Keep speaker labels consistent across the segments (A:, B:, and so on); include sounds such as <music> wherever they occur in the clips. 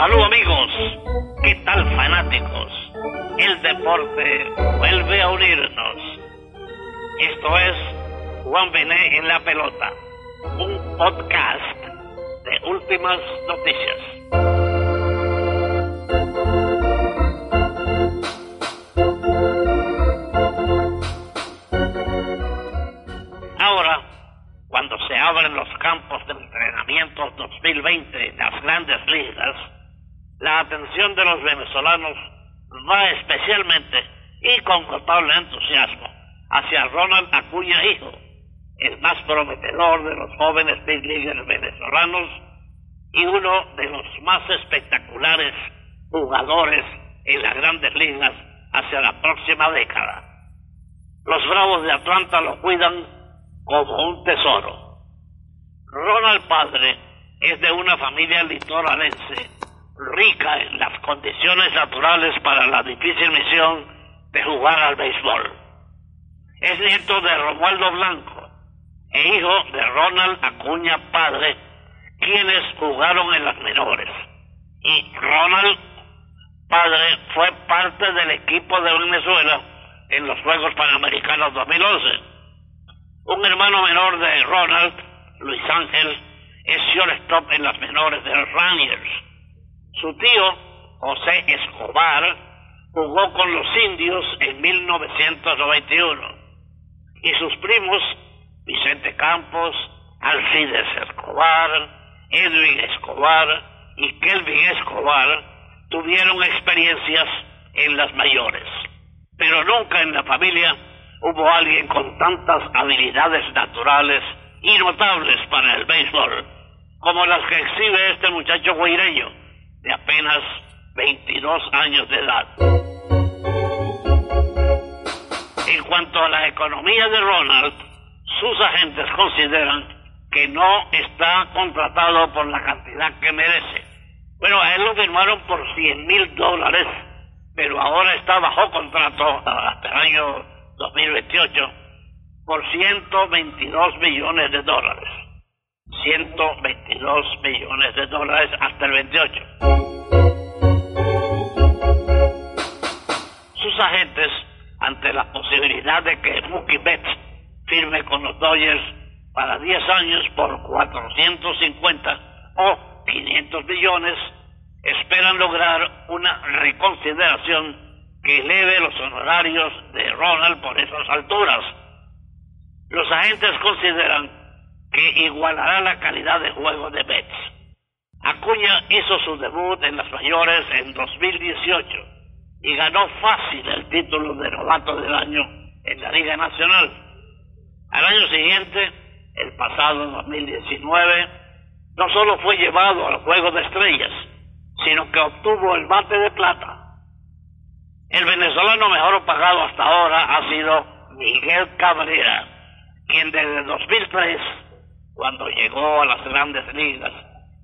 A: Salud amigos, ¿qué tal fanáticos? El deporte vuelve a unirnos. Esto es Juan Bené en la pelota, un podcast de últimas noticias. Ahora, cuando se abren los campos de entrenamiento 2020 en las grandes ligas, la atención de los venezolanos va especialmente y con notable entusiasmo hacia Ronald Acuña Hijo, el más prometedor de los jóvenes big leaguers venezolanos y uno de los más espectaculares jugadores en las grandes ligas hacia la próxima década. Los Bravos de Atlanta lo cuidan como un tesoro. Ronald Padre es de una familia litoralense rica en las condiciones naturales para la difícil misión de jugar al béisbol. Es nieto de Romualdo Blanco e hijo de Ronald Acuña Padre, quienes jugaron en las menores. Y Ronald Padre fue parte del equipo de Venezuela en los Juegos Panamericanos 2011. Un hermano menor de Ronald, Luis Ángel, es shortstop en las menores de los Rangers. Su tío, José Escobar, jugó con los indios en 1991. Y sus primos, Vicente Campos, Alcides Escobar, Edwin Escobar y Kelvin Escobar, tuvieron experiencias en las mayores. Pero nunca en la familia hubo alguien con tantas habilidades naturales y notables para el béisbol como las que exhibe este muchacho guaireño de apenas 22 años de edad. En cuanto a la economía de Ronald, sus agentes consideran que no está contratado por la cantidad que merece. Bueno, a él lo firmaron por 100 mil dólares, pero ahora está bajo contrato hasta el año 2028 por 122 millones de dólares. 122 millones de dólares hasta el 28. Sus agentes, ante la posibilidad de que Mookie Betts firme con los Dodgers para 10 años por 450 o 500 millones, esperan lograr una reconsideración que eleve los honorarios de Ronald por esas alturas. Los agentes consideran que igualará la calidad de juego de Betts. Acuña hizo su debut en las mayores en 2018 y ganó fácil el título de novato del año en la Liga Nacional. Al año siguiente, el pasado 2019, no solo fue llevado al Juego de Estrellas, sino que obtuvo el bate de plata. El venezolano mejor pagado hasta ahora ha sido Miguel Cabrera, quien desde 2003 cuando llegó a las grandes ligas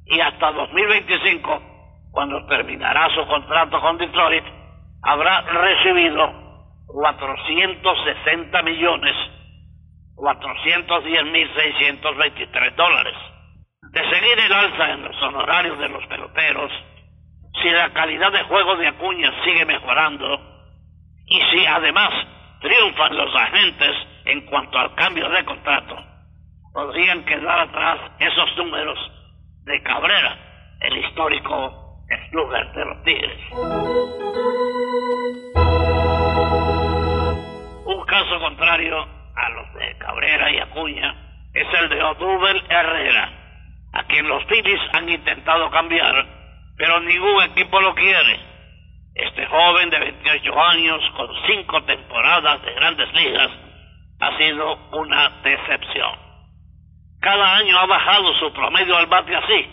A: y hasta 2025, cuando terminará su contrato con Detroit, habrá recibido 460 millones 410 mil 623 dólares. De seguir el alza en los honorarios de los peloteros, si la calidad de juego de Acuña sigue mejorando y si además triunfan los agentes en cuanto al cambio de contrato, podrían quedar atrás esos números de Cabrera, el histórico slugger de los Tigres. Un caso contrario a los de Cabrera y Acuña es el de Odubel Herrera, a quien los Phillies han intentado cambiar, pero ningún equipo lo quiere. Este joven de 28 años, con cinco temporadas de grandes ligas, ha sido una decepción cada año ha bajado su promedio al bate así.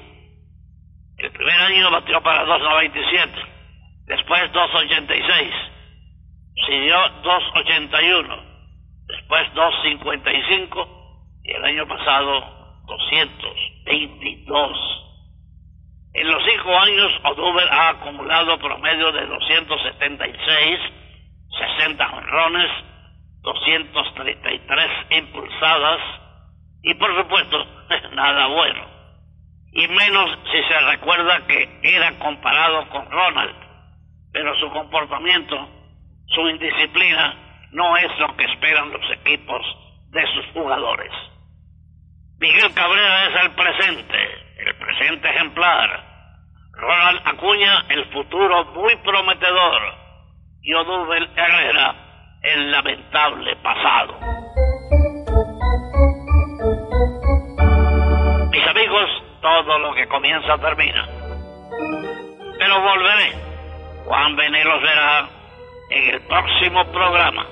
A: El primer año batió para 2.97, después 2.86, siguió 2.81, después 2.55 y el año pasado 222. En los cinco años, Oduber ha acumulado promedio de 276, 60 honrones, 233 impulsadas, y por supuesto, <laughs> nada bueno. y menos si se recuerda que era comparado con Ronald, pero su comportamiento, su indisciplina, no es lo que esperan los equipos de sus jugadores. Miguel Cabrera es el presente, el presente ejemplar. Ronald Acuña, el futuro muy prometedor. Y Odubel Herrera, el lamentable pasado. Todo lo que comienza termina. Pero volveré. Juan Veneros verá en el próximo programa.